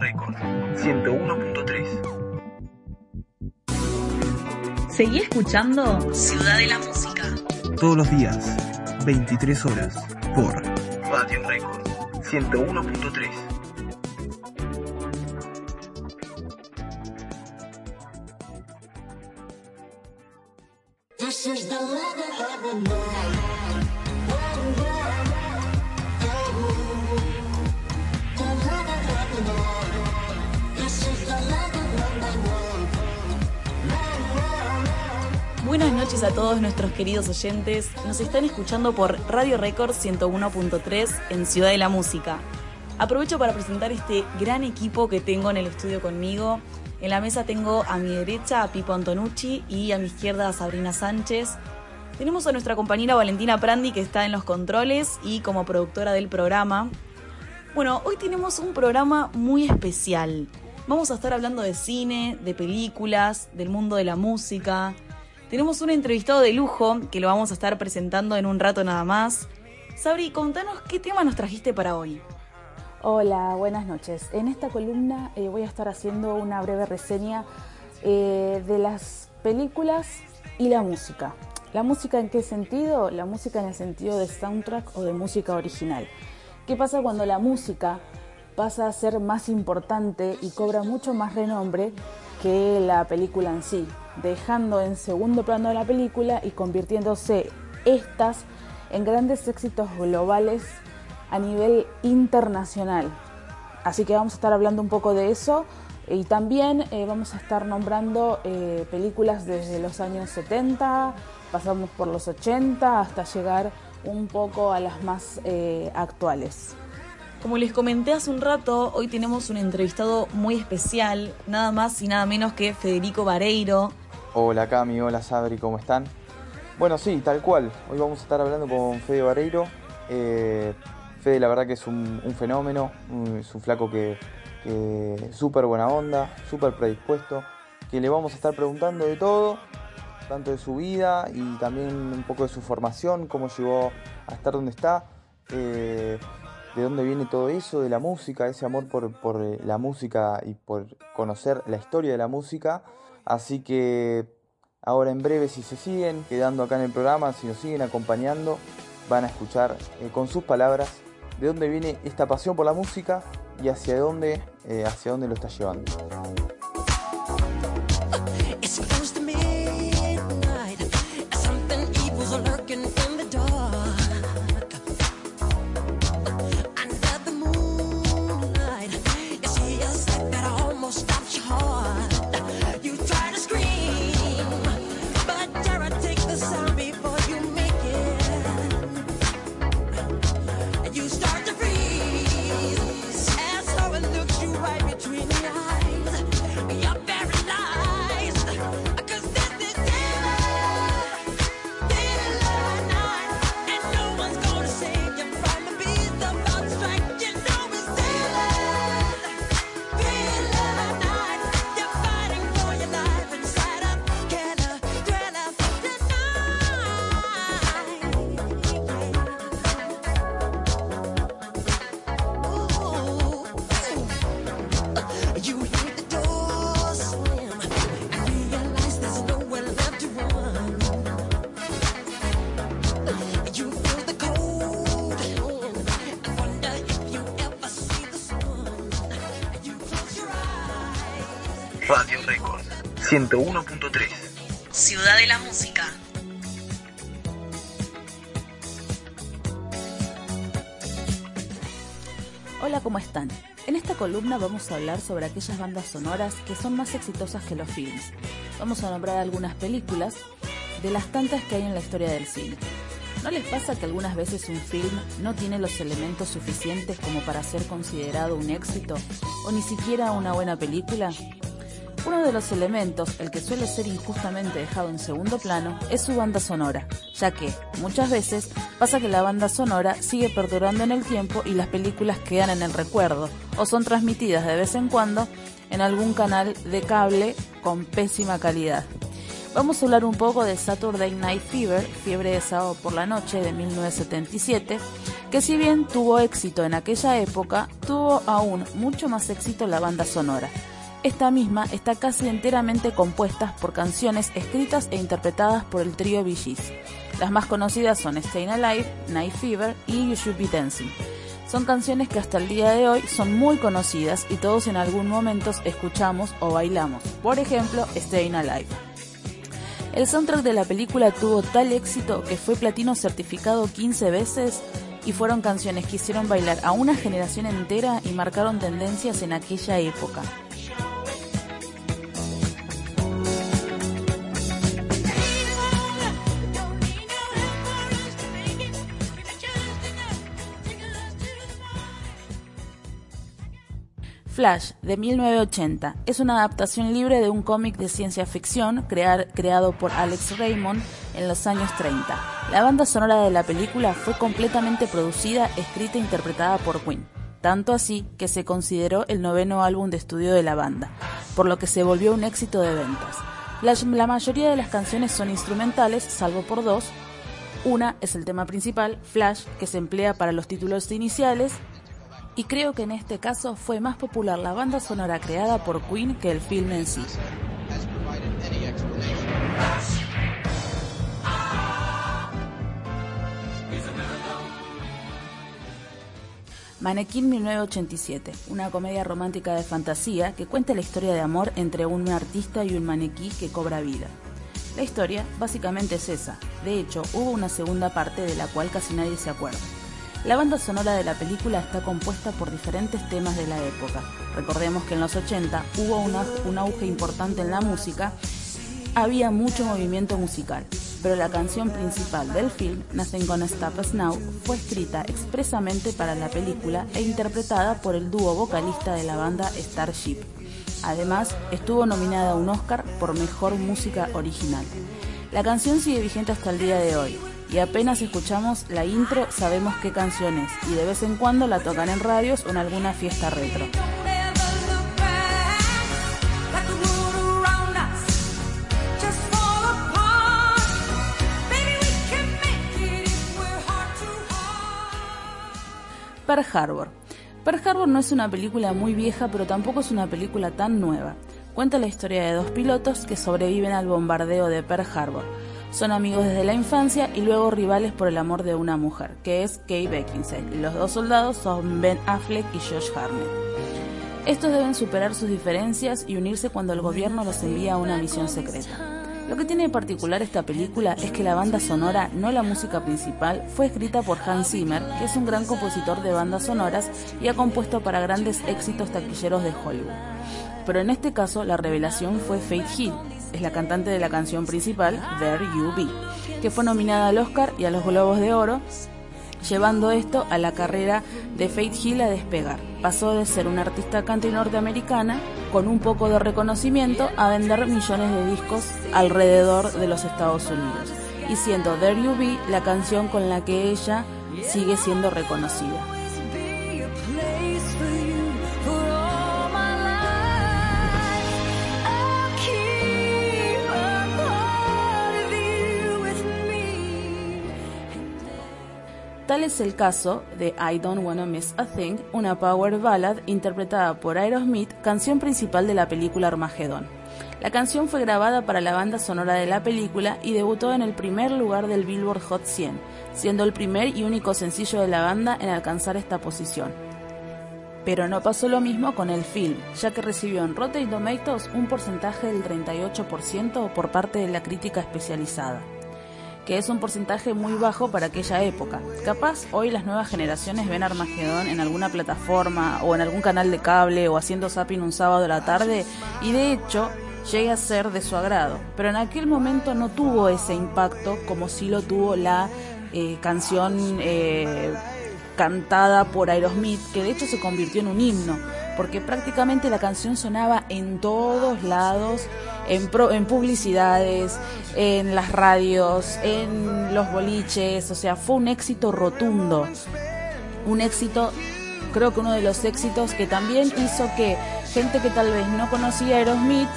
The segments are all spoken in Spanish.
Record 101.3. Seguí escuchando Ciudad de la Música. Todos los días, 23 horas, por Radio Record 101.3. queridos oyentes. Nos están escuchando por Radio Record 101.3 en Ciudad de la Música. Aprovecho para presentar este gran equipo que tengo en el estudio conmigo. En la mesa tengo a mi derecha a Pipo Antonucci y a mi izquierda a Sabrina Sánchez. Tenemos a nuestra compañera Valentina Prandi que está en los controles y como productora del programa. Bueno, hoy tenemos un programa muy especial. Vamos a estar hablando de cine, de películas, del mundo de la música. Tenemos un entrevistado de lujo que lo vamos a estar presentando en un rato nada más. Sabri, contanos qué tema nos trajiste para hoy. Hola, buenas noches. En esta columna eh, voy a estar haciendo una breve reseña eh, de las películas y la música. ¿La música en qué sentido? La música en el sentido de soundtrack o de música original. ¿Qué pasa cuando la música pasa a ser más importante y cobra mucho más renombre que la película en sí? Dejando en segundo plano la película y convirtiéndose estas en grandes éxitos globales a nivel internacional. Así que vamos a estar hablando un poco de eso y también eh, vamos a estar nombrando eh, películas desde los años 70, pasamos por los 80 hasta llegar un poco a las más eh, actuales. Como les comenté hace un rato, hoy tenemos un entrevistado muy especial, nada más y nada menos que Federico Vareiro. Hola Cami, hola Sabri, ¿cómo están? Bueno, sí, tal cual. Hoy vamos a estar hablando con Fede Vareiro. Eh, Fede la verdad que es un, fenómeno, es un flaco que, que súper buena onda, súper predispuesto, que le vamos a estar preguntando de todo, tanto de su vida y también un poco de su formación, cómo llegó a estar donde está. Eh, de dónde viene todo eso, de la música, ese amor por, por, eh, la música y por conocer la historia de la música. Así que ahora en breve, si se siguen quedando acá en el programa, si nos siguen acompañando, van a escuchar eh, con sus palabras de dónde viene esta pasión por la música y hacia dónde, eh, hacia dónde lo está llevando. 101.3 Ciudad de la Música. Hola, ¿cómo están? En esta columna vamos a hablar sobre aquellas bandas sonoras que son más exitosas que los films. Vamos a nombrar algunas películas de las tantas que hay en la historia del cine. ¿No les pasa que algunas veces un film no tiene los elementos suficientes como para ser considerado un éxito o ni siquiera una buena película? Uno de los elementos, el que suele ser injustamente dejado en segundo plano, es su banda sonora, ya que, muchas veces, pasa que la banda sonora sigue perdurando en el tiempo y las películas quedan en el recuerdo, o son transmitidas de vez en cuando en algún canal de cable con pésima calidad. Vamos a hablar un poco de Saturday Night Fever, Fiebre de Sábado por la Noche de 1977, que si bien tuvo éxito en aquella época, tuvo aún mucho más éxito la banda sonora. Esta misma está casi enteramente compuesta por canciones escritas e interpretadas por el trío Bee Las más conocidas son Staying Alive, Night Fever y You Should Be Dancing. Son canciones que hasta el día de hoy son muy conocidas y todos en algún momento escuchamos o bailamos. Por ejemplo, Staying Alive. El soundtrack de la película tuvo tal éxito que fue platino certificado 15 veces y fueron canciones que hicieron bailar a una generación entera y marcaron tendencias en aquella época. Flash, de 1980, es una adaptación libre de un cómic de ciencia ficción creado por Alex Raymond en los años 30. La banda sonora de la película fue completamente producida, escrita e interpretada por Queen, tanto así que se consideró el noveno álbum de estudio de la banda, por lo que se volvió un éxito de ventas. La, mayoría de las canciones son instrumentales, salvo por dos. Una es el tema principal, Flash, que se emplea para los títulos iniciales, y creo que en este caso fue más popular la banda sonora creada por Queen que el film en sí. Manequín 1987, una comedia romántica de fantasía que cuenta la historia de amor entre un artista y un maniquí que cobra vida. La historia básicamente es esa, de hecho hubo una segunda parte de la cual casi nadie se acuerda. La banda sonora de la película está compuesta por diferentes temas de la época. Recordemos que en los 80 hubo un auge importante en la música, había mucho movimiento musical, pero la canción principal del film, Nothing Gonna Stop Us Now, fue escrita expresamente para la película e interpretada por el dúo vocalista de la banda Starship. Además, estuvo nominada a un Oscar por Mejor Música Original. La canción sigue vigente hasta el día de hoy, y apenas escuchamos la intro sabemos qué canción es y de vez en cuando la tocan en radios o en alguna fiesta retro. Pearl Harbor. Pearl Harbor no es una película muy vieja, pero tampoco es una película tan nueva. Cuenta la historia de dos pilotos que sobreviven al bombardeo de Pearl Harbor son amigos desde la infancia y luego rivales por el amor de una mujer, que es Kay Beckinsale. Los dos soldados son Ben Affleck y Josh Hartnett. Estos deben superar sus diferencias y unirse cuando el gobierno los envía a una misión secreta. Lo que tiene de particular esta película es que la banda sonora, no la música principal, fue escrita por Hans Zimmer, que es un gran compositor de bandas sonoras y ha compuesto para grandes éxitos taquilleros de Hollywood. Pero en este caso la revelación fue Faith Hill, es la cantante de la canción principal, There You Be, que fue nominada al Oscar y a los Globos de Oro, llevando esto a la carrera de Faith Hill a despegar. Pasó de ser una artista country norteamericana con un poco de reconocimiento a vender millones de discos alrededor de los Estados Unidos, y siendo There You Be la canción con la que ella sigue siendo reconocida. Tal es el caso de I Don't Wanna Miss a Thing, una power ballad interpretada por Aerosmith, canción principal de la película Armageddon. La canción fue grabada para la banda sonora de la película y debutó en el primer lugar del Billboard Hot 100, siendo el primer y único sencillo de la banda en alcanzar esta posición. Pero no pasó lo mismo con el film, ya que recibió en Rotten Tomatoes un porcentaje del 38% por parte de la crítica especializada que es un porcentaje muy bajo para aquella época. Capaz hoy las nuevas generaciones ven Armagedón en alguna plataforma o en algún canal de cable o haciendo zapping un sábado a la tarde y de hecho llega a ser de su agrado. Pero en aquel momento no tuvo ese impacto como si lo tuvo la eh, canción eh, cantada por Aerosmith, que de hecho se convirtió en un himno, porque prácticamente la canción sonaba en todos lados en, en publicidades, en las radios, en los boliches, o sea, fue un éxito rotundo. Un éxito, creo que uno de los éxitos que también hizo que gente que tal vez no conocía Aerosmith,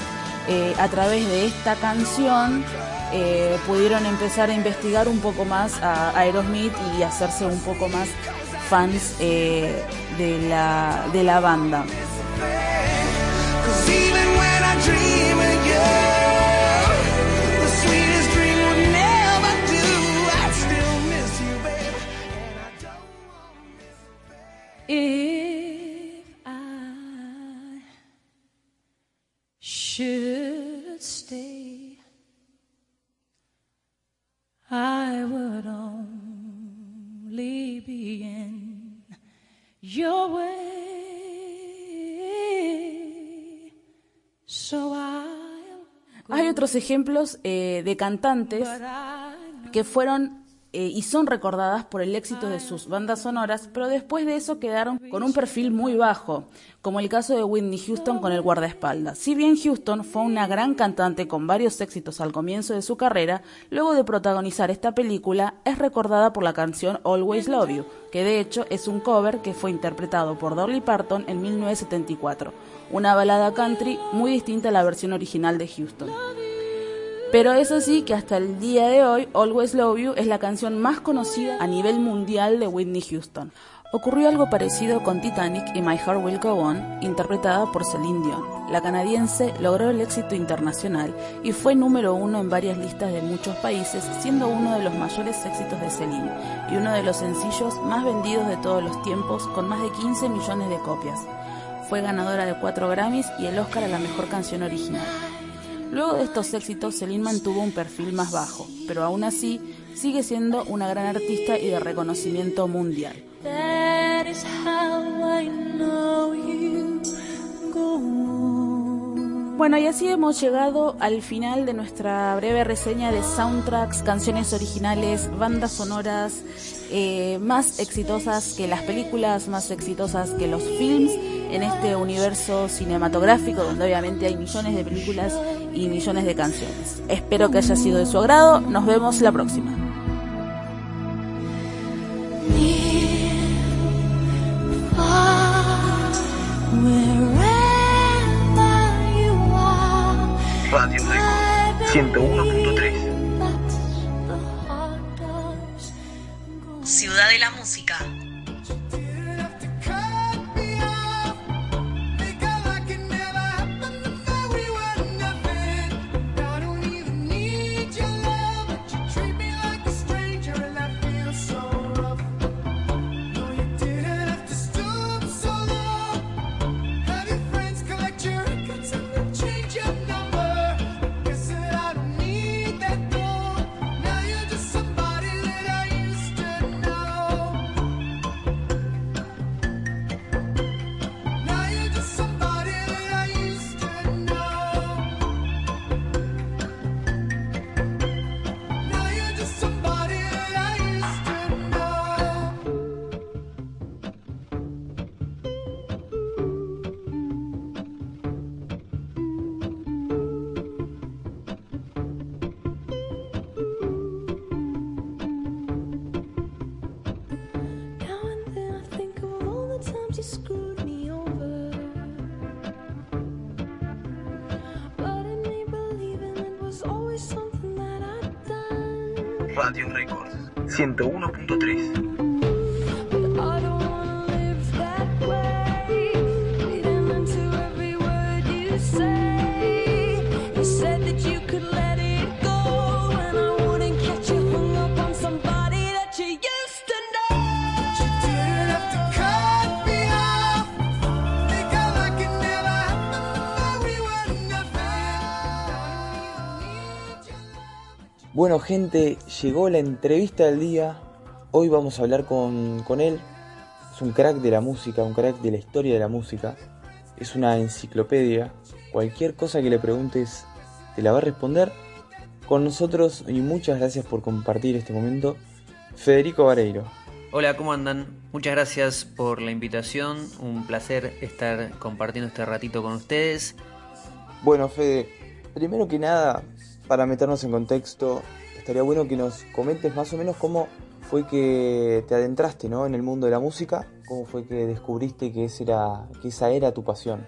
eh, a través de esta canción, eh, pudieron empezar a investigar un poco más a Aerosmith y hacerse un poco más fans eh, de, la, de la banda. I would only be in your way. So I'll Hay otros ejemplos eh, de cantantes que fueron eh, y son recordadas por el éxito de sus bandas sonoras, pero después de eso quedaron con un perfil muy bajo, como el caso de Whitney Houston con el guardaespaldas. Si bien Houston fue una gran cantante con varios éxitos al comienzo de su carrera, luego de protagonizar esta película es recordada por la canción Always Love You, que de hecho es un cover que fue interpretado por Dolly Parton en 1974, una balada country muy distinta a la versión original de Houston. Pero es así que hasta el día de hoy, Always Love You es la canción más conocida a nivel mundial de Whitney Houston. Ocurrió algo parecido con Titanic y My Heart Will Go On, interpretada por Celine Dion. La canadiense logró el éxito internacional y fue número uno en varias listas de muchos países, siendo uno de los mayores éxitos de Celine y uno de los sencillos más vendidos de todos los tiempos, con más de 15 millones de copias. Fue ganadora de cuatro Grammys y el Oscar a la mejor canción original. Luego de estos éxitos, Celine mantuvo un perfil más bajo, pero aún así sigue siendo una gran artista y de reconocimiento mundial. Bueno, y así hemos llegado al final de nuestra breve reseña de soundtracks, canciones originales, bandas sonoras eh, más exitosas que las películas, más exitosas que los films en este universo cinematográfico donde obviamente hay millones de películas y millones de canciones. Espero que haya sido de su agrado. Nos vemos la próxima. Radio Record 101.3. that's the heart does go. Ciudad de la Música. Need your love. Bueno gente, llegó la entrevista del día. Hoy vamos a hablar con, con él. Es un crack de la música, un crack de la historia de la música. Es una enciclopedia. Cualquier cosa que le preguntes te la va a responder. Con nosotros y muchas gracias por compartir este momento. Federico Vareiro. Hola, ¿cómo andan? Muchas gracias por la invitación. Un placer estar compartiendo este ratito con ustedes. Bueno, Fede, primero que nada, para meternos en contexto, estaría bueno que nos comentes más o menos cómo fue que te adentraste ¿no? en el mundo de la música, cómo fue que descubriste que, ese era, que esa era tu pasión.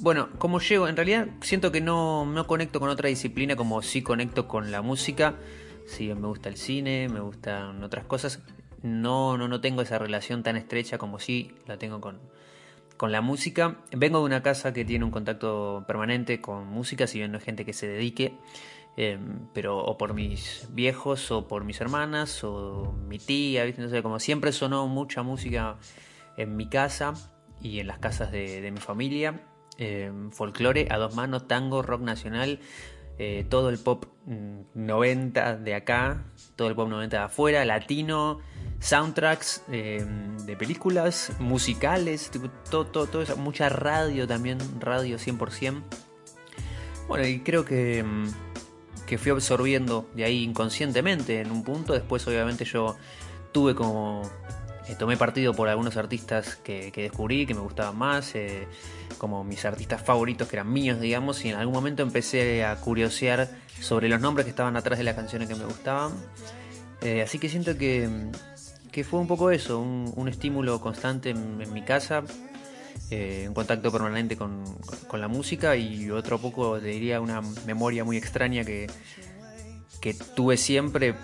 Bueno, como llego, en realidad siento que no, no conecto con otra disciplina como sí conecto con la música. Sí, me gusta el cine, me gustan otras cosas. no, no, no tengo esa relación tan estrecha como sí la tengo con, con la música. Vengo de una casa que tiene un contacto permanente con música, si bien no es gente que se dedique, eh, pero o por mis viejos o por mis hermanas o mi tía, ¿viste? sé, como siempre sonó mucha música en mi casa y en las casas de, mi familia. Eh, folclore a dos manos, tango, rock nacional, eh, todo el pop mm, 90 de acá, todo el pop 90 de afuera, latino, soundtracks eh, de películas, musicales, tipo, todo, todo, todo eso, mucha radio también, radio 100%. Bueno, y creo que, mm, que fui absorbiendo de ahí inconscientemente en un punto, después obviamente yo tuve como... eh, tomé partido por algunos artistas que, descubrí, que me gustaban más, eh, como mis artistas favoritos que eran míos, digamos, y en algún momento empecé a curiosear sobre los nombres que estaban atrás de las canciones que me gustaban. Eh, así que siento que, que fue un poco eso, un, estímulo constante en mi casa, eh, un contacto permanente con, con la música y otro poco, te diría, una memoria muy extraña que, que tuve siempre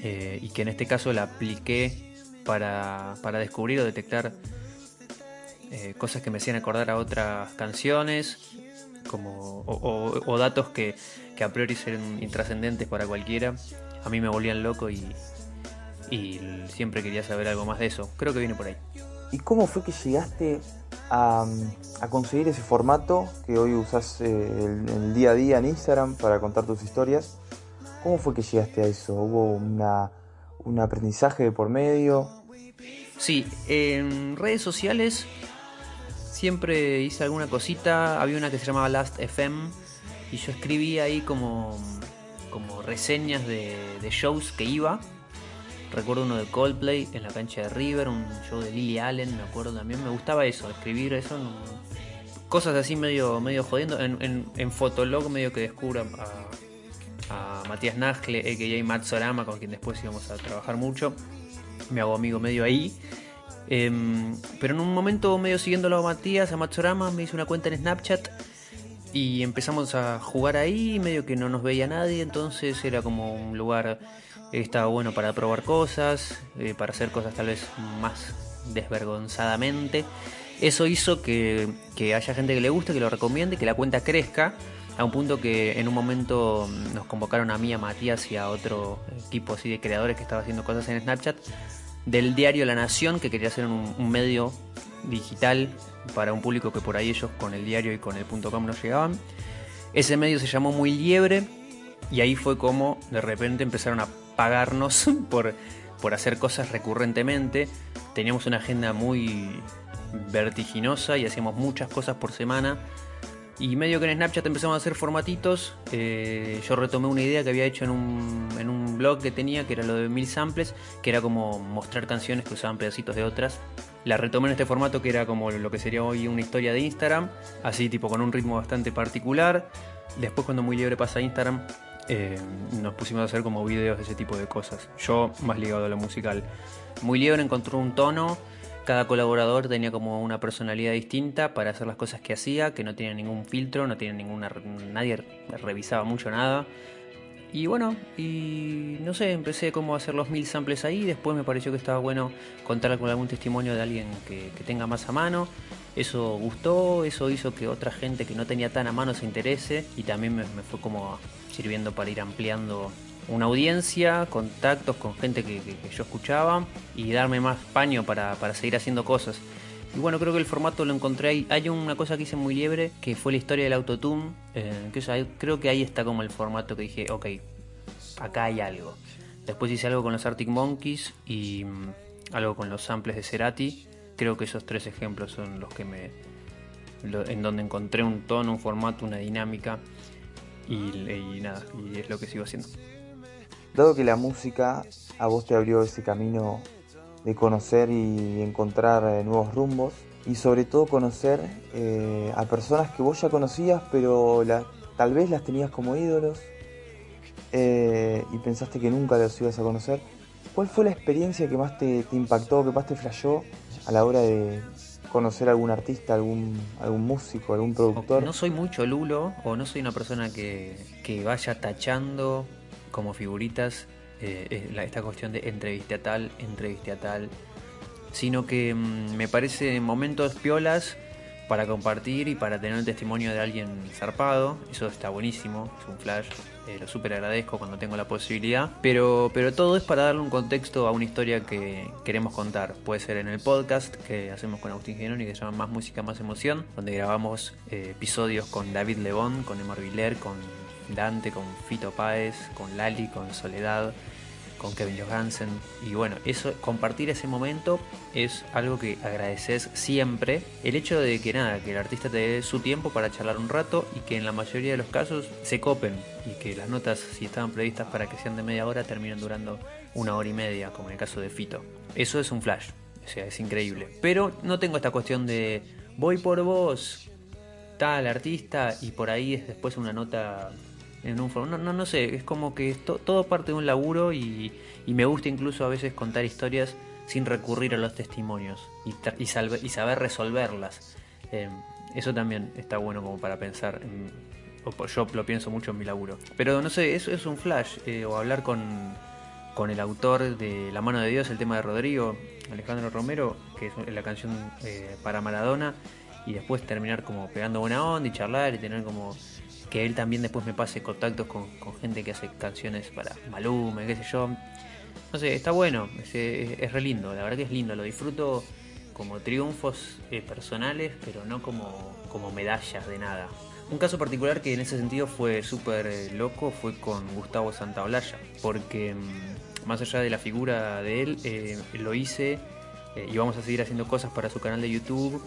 eh, y que en este caso la apliqué para, para descubrir o detectar eh, cosas que me hacían acordar a otras canciones como, o, datos que, que a priori eran intrascendentes para cualquiera. A mí me volvían loco y, y siempre quería saber algo más de eso. Creo que viene por ahí. ¿Y cómo fue que llegaste a, conseguir ese formato que hoy usás eh, el, día a día en Instagram para contar tus historias? ¿Cómo fue que llegaste a eso? ¿Hubo un aprendizaje de por medio? Sí, en redes sociales siempre hice alguna cosita. Había una que se llamaba Last FM y yo escribía ahí como, como reseñas de, de shows que iba. Recuerdo uno de Coldplay en la cancha de River, un show de Lily Allen, me acuerdo también. Me gustaba eso, escribir eso. cosas así medio, medio jodiendo. En, en, en Fotolog medio que descubro a, a Matías Nascle, a.k.a. Matt Sorama, con quien después íbamos a trabajar mucho. Me hago amigo medio ahí. Em, pero en un momento medio siguiéndolo a Matías, a Matsorama, me hice una cuenta en Snapchat y empezamos a jugar ahí, medio que no nos veía nadie, entonces era como un lugar estaba bueno para probar cosas, eh, para hacer cosas tal vez más desvergonzadamente. Eso hizo que, que haya gente que le guste, que lo recomiende, que la cuenta crezca, a un punto que en un momento nos convocaron a mí, a Matías y a otro equipo así de creadores que estaba haciendo cosas en Snapchat del diario La Nación, que quería hacer un, un medio digital para un público que por ahí ellos con el diario y con el punto .com no llegaban. Ese medio se llamó Muy Liebre y ahí fue como de repente empezaron a pagarnos por, por hacer cosas recurrentemente. Teníamos una agenda muy vertiginosa y hacíamos muchas cosas por semana. Y medio que en Snapchat empezamos a hacer formatitos. eh, yo retomé una idea que había hecho en un, en un blog que tenía, que era lo de mil samples, que era como mostrar canciones que usaban pedacitos de otras. La retomé en este formato que era como lo que sería hoy una historia de Instagram, así tipo con un ritmo bastante particular. Después cuando Muy Libre pasa a Instagram, eh, nos pusimos a hacer como videos de ese tipo de cosas. Yo más ligado a lo musical. Muy Libre encontró un tono cada colaborador tenía como una personalidad distinta para hacer las cosas que hacía, que no tenía ningún filtro, no tenía ninguna. nadie revisaba mucho nada. Y bueno, y no sé, empecé como a hacer los mil samples ahí. Después me pareció que estaba bueno contar con algún testimonio de alguien que, tenga más a mano. Eso gustó, eso hizo que otra gente que no tenía tan a mano se interese. Y también me fue como sirviendo para ir ampliando una audiencia, contactos con gente que, yo escuchaba y darme más paño para, para seguir haciendo cosas. Y bueno, creo que el formato lo encontré ahí. Hay una cosa que hice muy liebre, que fue la historia del autotune. eh, creo que ahí está como el formato que dije, ok, acá hay algo. Después hice algo con los Arctic Monkeys y mm, algo con los samples de Cerati. Creo que esos tres ejemplos son los que me... en donde encontré un tono, un formato, una dinámica. Y, nada, y es lo que sigo haciendo. Dado que la música a vos te abrió ese camino de conocer y encontrar eh, nuevos rumbos y sobre todo conocer eh, a personas que vos ya conocías pero tal vez las tenías como ídolos eh, y pensaste que nunca los ibas a conocer, ¿cuál fue la experiencia que más te, te impactó, que más te flashó a la hora de conocer algún artista, algún, algún músico, algún productor? No soy muy cholulo o no soy una persona que, que vaya tachando como figuritas eh, eh, esta cuestión de entreviste a tal, entreviste a tal, sino que mm, me parece momentos piolas para compartir y para tener el testimonio de alguien zarpado. Eso está buenísimo, es un flash. eh, lo súper agradezco cuando tengo la posibilidad. Pero, pero todo es para darle un contexto a una historia que queremos contar. Puede ser en el podcast que hacemos con Agustín Genoni que se llama Más Música, Más Emoción, donde grabamos eh, episodios con David Lebón, con Emar Viller, con Dante, con Fito Páez, con Lali, con Soledad con Kevin Johansen. Y bueno, eso, compartir ese momento es algo que agradeces siempre. El hecho de que nada, que el artista te dé su tiempo para charlar un rato y que en la mayoría de los casos se copen y que las notas, si estaban previstas para que sean de media hora, terminan durando una hora y media, como en el caso de Fito. Eso es un flash, o sea, es increíble. Pero no tengo esta cuestión de voy por vos, tal artista y por ahí es después una nota en un. No, no, no sé, es como que to- todo parte de un laburo y, y me gusta incluso a veces contar historias sin recurrir a los testimonios y, y, y saber resolverlas. Eh, eso también está bueno como para pensar. en- o yo lo pienso mucho en mi laburo. Pero no sé, eso es un flash. eh, o hablar con, con el autor de La mano de Dios, el tema de Rodrigo, Alejandro Romero, que es la canción eh, para Maradona, y después terminar como pegando buena onda y charlar y tener como que él también después me pase contactos con, gente que hace canciones para Maluma, qué sé yo. No sé, está bueno, es, re lindo, la verdad que es lindo, lo disfruto como triunfos eh, personales, pero no como, como medallas de nada. Un caso particular que en ese sentido fue súper eh, loco fue con Gustavo Santaolalla, porque mm, más allá de la figura de él, eh, lo hice y vamos a seguir haciendo cosas para su canal de YouTube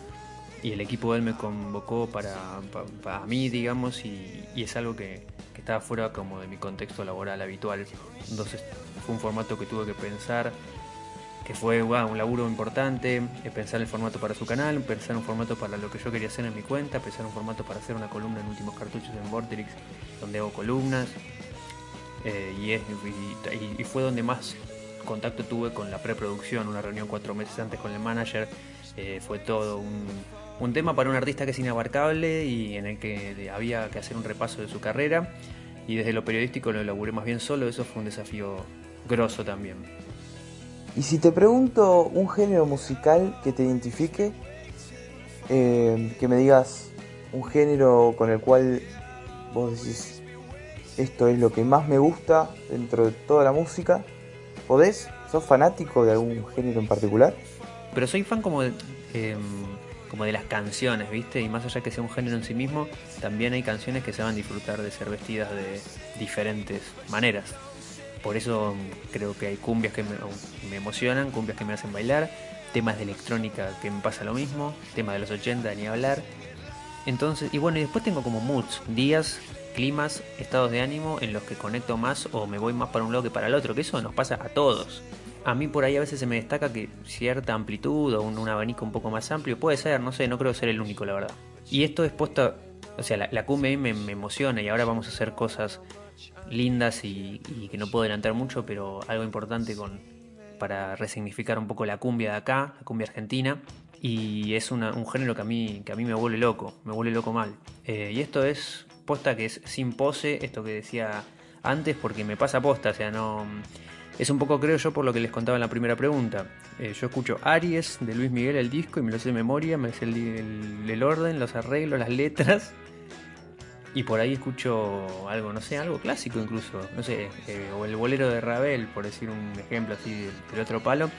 y el equipo de él me convocó para, pa- para mí, digamos, y, es algo que, que estaba fuera como de mi contexto laboral habitual. Entonces fue un formato que tuve que pensar, que fue un laburo importante, eh, pensar el formato para su canal, pensar un formato para lo que yo quería hacer en mi cuenta, pensar un formato para hacer una columna en Últimos Cartuchos en Vorterix, donde hago columnas. Eh, y, es- y fue donde más contacto tuve con la preproducción, una reunión cuatro meses antes con el manager. eh, fue todo un, un tema para un artista que es inabarcable y en el que había que hacer un repaso de su carrera. Y desde lo periodístico lo elaboré más bien solo, eso fue un desafío grosso también. Y si te pregunto un género musical que te identifique, eh, que me digas un género con el cual vos decís, esto es lo que más me gusta dentro de toda la música, ¿podés? ¿Sos fanático de algún género en particular? Pero soy fan como de, em, como de las canciones, ¿viste? Y más allá que sea un género en sí mismo, también hay canciones que se van a disfrutar de ser vestidas de diferentes maneras. Por eso mm, creo que hay cumbias que me, me emocionan, cumbias que me hacen bailar, temas de electrónica que me pasa lo mismo, temas de los 80 ni hablar. Entonces, y bueno, y después tengo como moods, días, climas, estados de ánimo en los que conecto más o me voy más para un lado que para el otro, que eso nos pasa a todos. A mí por ahí a veces se me destaca que cierta amplitud o un, un abanico un poco más amplio puede ser, no sé, no creo ser el único, la verdad. Y esto es posta, o sea, la, la cumbia a mí me, me emociona y ahora vamos a hacer cosas lindas y, y que no puedo adelantar mucho, pero algo importante con para resignificar un poco la cumbia de acá, la cumbia argentina. Y es un género que a mí que a mí me vuelve loco, me vuelve loco mal. Eh, y esto es posta que es sin pose, esto que decía antes, porque me pasa posta, o sea, no... Es un poco, creo yo, por lo que les contaba en la primera pregunta. Eh, yo escucho Aries de Luis Miguel, el disco, y me lo sé de memoria, me sé el, orden, los arreglos, las letras. Y por ahí escucho algo, no sé, algo clásico incluso, no sé, eh, o el bolero de Ravel, por decir un ejemplo así del, del otro palo.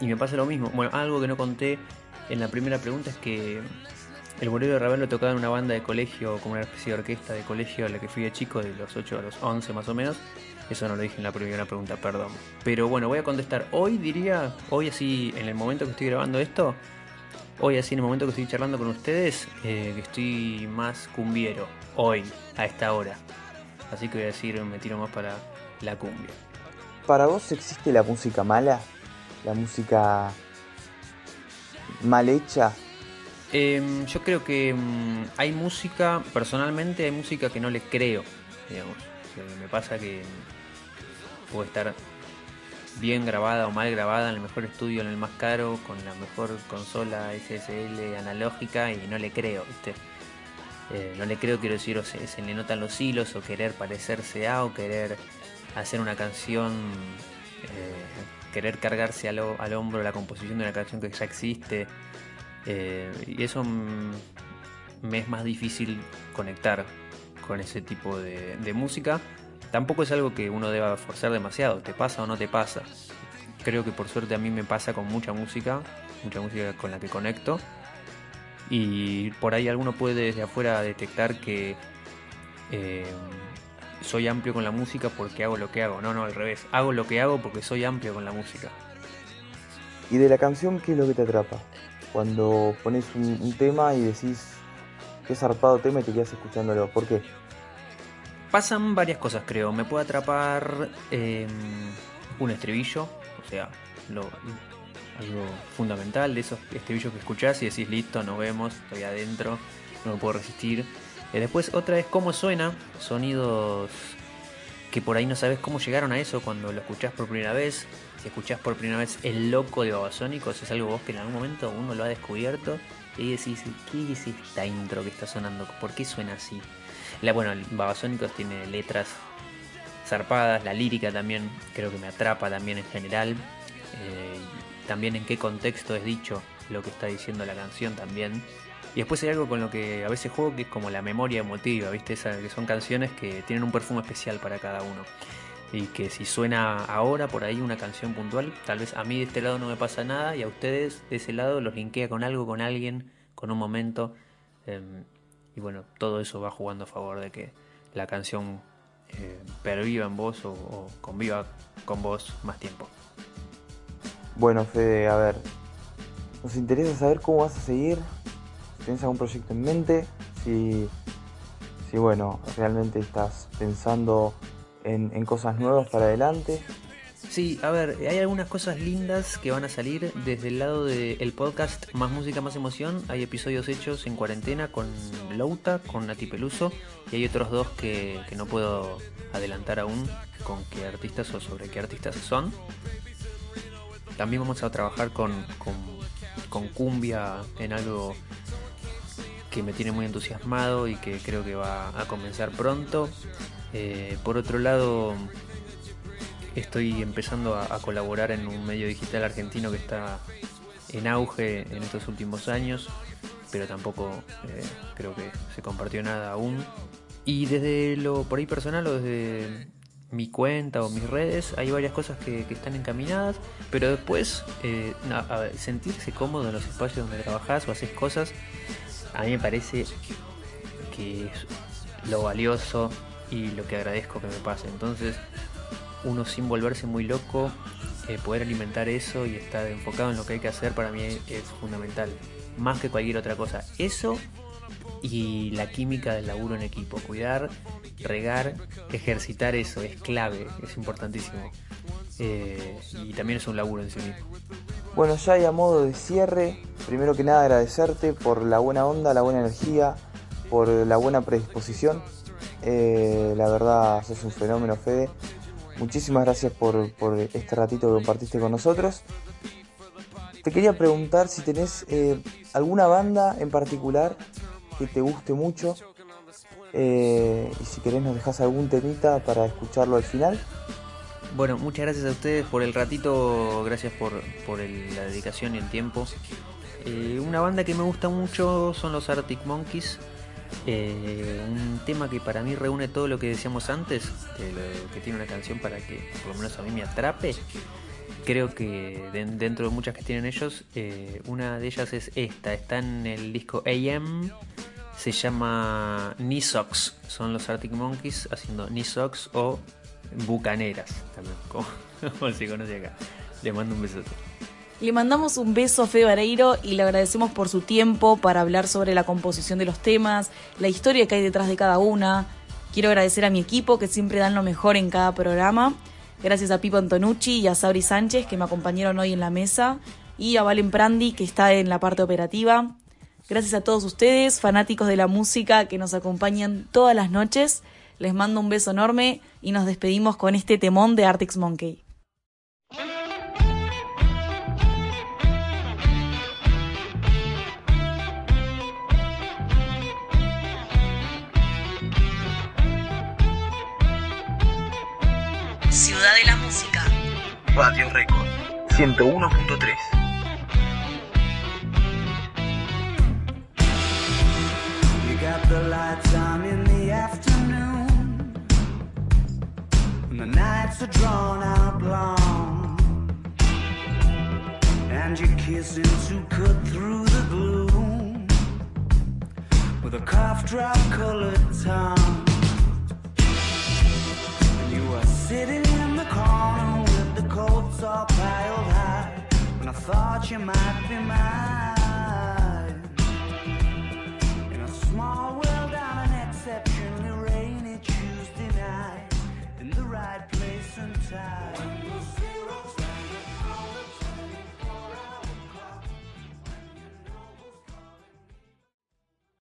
Y me pasa lo mismo. Bueno, algo que no conté en la primera pregunta es que el bolero de Ravel lo tocaba en una banda de colegio, como una especie de orquesta de colegio a la que fui de chico, de los 8 a los 11 más o menos. Eso no lo dije en la primera pregunta, perdón. Pero bueno, voy a contestar. Hoy diría, hoy así, en el momento que estoy grabando esto, hoy así en el momento que estoy charlando con ustedes, eh, que estoy más cumbiero. Hoy, a esta hora. Así que voy a decir, me tiro más para la cumbia. ¿Para vos existe la música mala? ¿La música mal hecha? Em, yo creo que mm, hay música, personalmente hay música que no le creo, digamos. Me pasa que puede estar bien grabada o mal grabada en el mejor estudio, en el más caro, con la mejor consola SSL analógica y no le creo, ¿viste? Eh, no le creo, quiero decir, o se, le notan los hilos o querer parecerse a o querer hacer una canción, eh, querer cargarse al, al hombro la composición de una canción que ya existe. eh, y eso me es más difícil conectar con ese tipo de, música. Tampoco es algo que uno deba forzar demasiado, te pasa o no te pasa. Creo que por suerte a mí me pasa con mucha música, mucha música con la que conecto. Y por ahí alguno puede desde afuera detectar que eh, soy amplio con la música porque hago lo que hago. No, no, al revés. Hago lo que hago porque soy amplio con la música. Y de la canción, ¿qué es lo que te atrapa? Cuando pones un, un tema y decís, qué zarpado tema y te quedas escuchándolo. ¿Por qué? Pasan varias cosas, creo. Me puede atrapar eh, un estribillo, o sea, algo fundamental de esos estribillos que escuchás y decís, listo, nos vemos, estoy adentro, no me puedo resistir. Eh, después, otra es cómo suena, sonidos que por ahí no sabes cómo llegaron a eso cuando lo escuchás por primera vez. Si escuchás por primera vez El Loco de Babasónicos, es algo vos que en algún momento uno lo ha descubierto y decís, ¿qué es esta intro que está sonando? ¿Por qué suena así? La, bueno, Babasónicos tiene letras zarpadas, la lírica también creo que me atrapa también en general. eh, también en qué contexto es dicho lo que está diciendo la canción también. Y después hay algo con lo que a veces juego que es como la memoria emotiva, ¿viste? Esa, que son canciones que tienen un perfume especial para cada uno. Y que si suena ahora por ahí una canción puntual, tal vez a mí de este lado no me pasa nada y a ustedes de ese lado los linkea con algo, con alguien, con un momento. em, y bueno, todo eso va jugando a favor de que la canción eh, perviva en vos o, conviva con vos más tiempo. Bueno, Fede, a ver. Nos interesa saber cómo vas a seguir. Si tienes algún proyecto en mente. Si, si bueno, realmente estás pensando en, en cosas nuevas para adelante. Sí, a ver, hay algunas cosas lindas que van a salir desde el lado del podcast Más Música, Más Emoción. Hay episodios hechos en cuarentena con Louta, con Nati Peluso, y hay otros dos que, que no puedo adelantar aún con qué artistas o sobre qué artistas son. También vamos a trabajar con, con, con Cumbia en algo que me tiene muy entusiasmado y que creo que va a comenzar pronto. Eh, por otro lado, estoy empezando a, colaborar en un medio digital argentino que está en auge en estos últimos años, pero tampoco eh, creo que se compartió nada aún. Y desde lo por ahí personal o desde mi cuenta o mis redes hay varias cosas que, están encaminadas, pero después eh, sentirse cómodo en los espacios donde trabajás o haces cosas, a mí me parece que es lo valioso y lo que agradezco que me pase. Entonces, uno sin volverse muy loco, eh, poder alimentar eso y estar enfocado en lo que hay que hacer para mí es fundamental. Más que cualquier otra cosa. Eso y la química del laburo en equipo. Cuidar, regar, ejercitar eso es clave, es importantísimo. Eh, y también es un laburo en sí mismo. Bueno, ya y a modo de cierre, primero que nada agradecerte por la buena onda, la buena energía, por la buena predisposición. Eh, la verdad, sos un fenómeno, Fede. Muchísimas gracias por, por este ratito que compartiste con nosotros. Te quería preguntar si tenés eh, alguna banda en particular que te guste mucho eh, y si querés nos dejás algún temita para escucharlo al final. Bueno, muchas gracias a ustedes por el ratito, gracias por, por la dedicación y el tiempo. Una banda que me gusta mucho son los Arctic Monkeys. Eh, un tema que para mí reúne todo lo que decíamos antes, que tiene una canción para que por lo menos a mí me atrape. Creo que de- dentro de muchas que tienen ellos, eh, una de ellas es esta, está en el disco AM, se llama Socks, son los Arctic Monkeys haciendo Socks o Bucaneras, también, como, como se conoce acá. Le mando un besote. Le mandamos un beso a Fede Vareiro y le agradecemos por su tiempo para hablar sobre la composición de los temas, la historia que hay detrás de cada una. Quiero agradecer a mi equipo que siempre dan lo mejor en cada programa. Gracias a Pipo Antonucci y a Sabri Sánchez que me acompañaron hoy en la mesa y a Valen Prandi que está en la parte operativa. Gracias a todos ustedes, fanáticos de la música que nos acompañan todas las noches. Les mando un beso enorme y nos despedimos con este temón de Arctic Monkey. Radio Record 101.3. The lights on in the afternoon. And the nights are drawn out long. And you're kissing to cut through the gloom. With a cough drop colored tongue. thought you might be mine. In a small world on an exceptionally rainy Tuesday night In the right place and time.